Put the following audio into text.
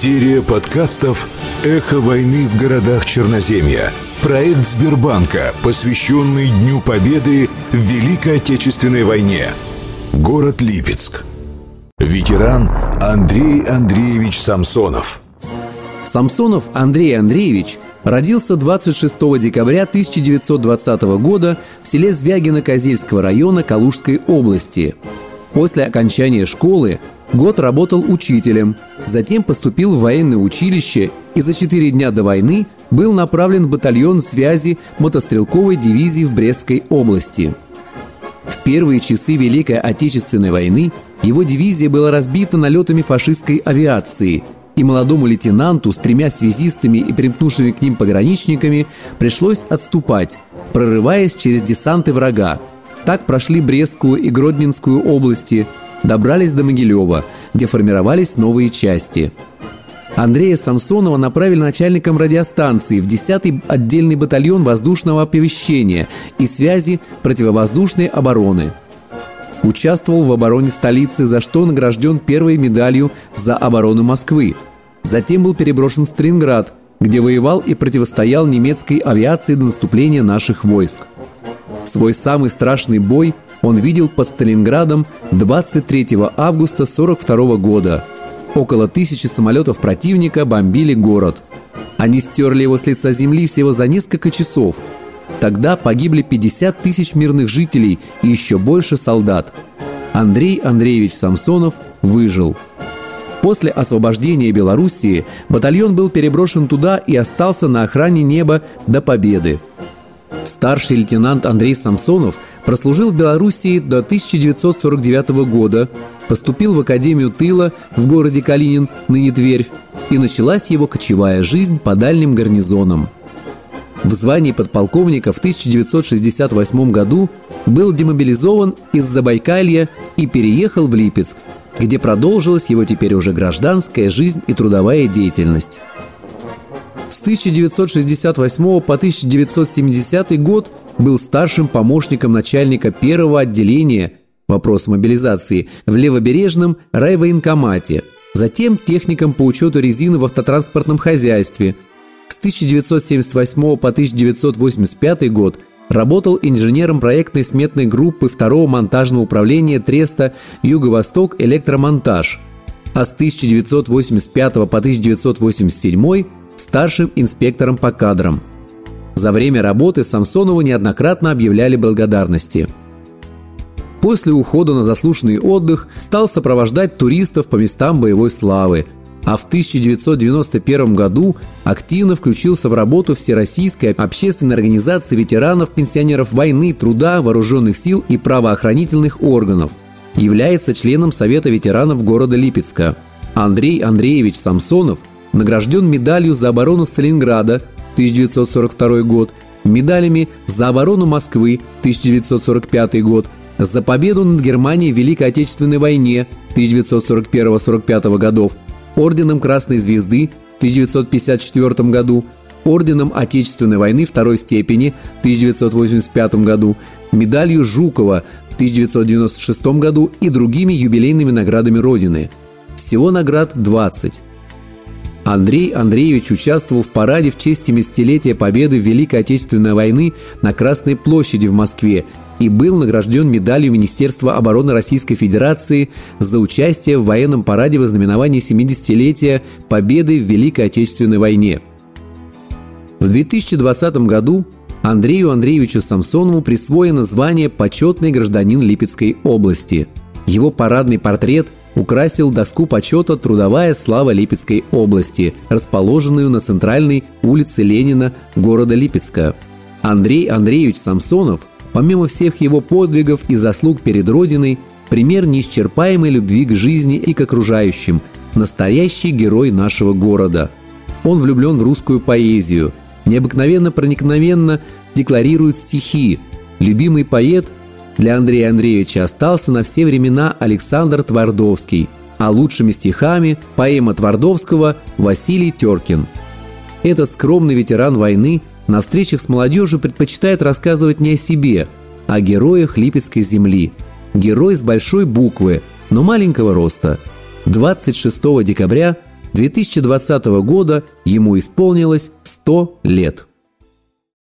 Серия подкастов «Эхо войны в городах Черноземья». Проект Сбербанка, посвященный Дню Победы в Великой Отечественной войне. Город Липецк. Ветеран Андрей Андреевич Самсонов. Самсонов Андрей Андреевич родился 26 декабря 1920 года в селе Звягино Козельского района Калужской области. После окончания школы год работал учителем, затем поступил в военное училище и за четыре дня до войны был направлен в батальон связи мотострелковой дивизии в Брестской области. В первые часы Великой Отечественной войны его дивизия была разбита налетами фашистской авиации – и молодому лейтенанту с тремя связистами и примкнувшими к ним пограничниками пришлось отступать, прорываясь через десанты врага. Так прошли Брестскую и Гродненскую области, добрались до Могилева, где формировались новые части. Андрея Самсонова направили начальником радиостанции в 10-й отдельный батальон воздушного оповещения и связи противовоздушной обороны – Участвовал в обороне столицы, за что награжден первой медалью за оборону Москвы – Затем был переброшен в Сталинград, где воевал и противостоял немецкой авиации до наступления наших войск. Свой самый страшный бой он видел под Сталинградом 23 августа 1942 года. Около тысячи самолетов противника бомбили город. Они стерли его с лица земли всего за несколько часов. Тогда погибли 50 тысяч мирных жителей и еще больше солдат. Андрей Андреевич Самсонов выжил – После освобождения Белоруссии батальон был переброшен туда и остался на охране неба до победы. Старший лейтенант Андрей Самсонов прослужил в Белоруссии до 1949 года, поступил в Академию тыла в городе Калинин, ныне Тверь, и началась его кочевая жизнь по дальним гарнизонам. В звании подполковника в 1968 году был демобилизован из Забайкалья и переехал в Липецк, где продолжилась его теперь уже гражданская жизнь и трудовая деятельность. С 1968 по 1970 год был старшим помощником начальника первого отделения вопрос мобилизации в Левобережном райвоенкомате, затем техником по учету резины в автотранспортном хозяйстве. С 1978 по 1985 год Работал инженером проектной сметной группы второго монтажного управления Треста «Юго-Восток Электромонтаж», а с 1985 по 1987 старшим инспектором по кадрам. За время работы Самсонову неоднократно объявляли благодарности. После ухода на заслуженный отдых стал сопровождать туристов по местам боевой славы – а в 1991 году активно включился в работу Всероссийской общественной организации ветеранов, пенсионеров войны, труда, вооруженных сил и правоохранительных органов. Является членом Совета ветеранов города Липецка. Андрей Андреевич Самсонов награжден медалью за оборону Сталинграда 1942 год, медалями за оборону Москвы 1945 год, за победу над Германией в Великой Отечественной войне 1941-45 годов – орденом Красной Звезды в 1954 году, орденом Отечественной войны второй степени в 1985 году, медалью Жукова в 1996 году и другими юбилейными наградами Родины. Всего наград 20. Андрей Андреевич участвовал в параде в честь 70-летия победы в Великой Отечественной войны на Красной площади в Москве и был награжден медалью Министерства обороны Российской Федерации за участие в военном параде в знаменовании 70-летия Победы в Великой Отечественной войне. В 2020 году Андрею Андреевичу Самсонову присвоено звание «Почетный гражданин Липецкой области». Его парадный портрет украсил доску почета «Трудовая слава Липецкой области», расположенную на центральной улице Ленина города Липецка. Андрей Андреевич Самсонов – Помимо всех его подвигов и заслуг перед Родиной, пример неисчерпаемой любви к жизни и к окружающим, настоящий герой нашего города. Он влюблен в русскую поэзию, необыкновенно проникновенно декларирует стихи. Любимый поэт для Андрея Андреевича остался на все времена Александр Твардовский, а лучшими стихами поэма Твардовского Василий Теркин. Этот скромный ветеран войны – на встречах с молодежью предпочитает рассказывать не о себе, а о героях Липецкой земли. Герой с большой буквы, но маленького роста. 26 декабря 2020 года ему исполнилось 100 лет.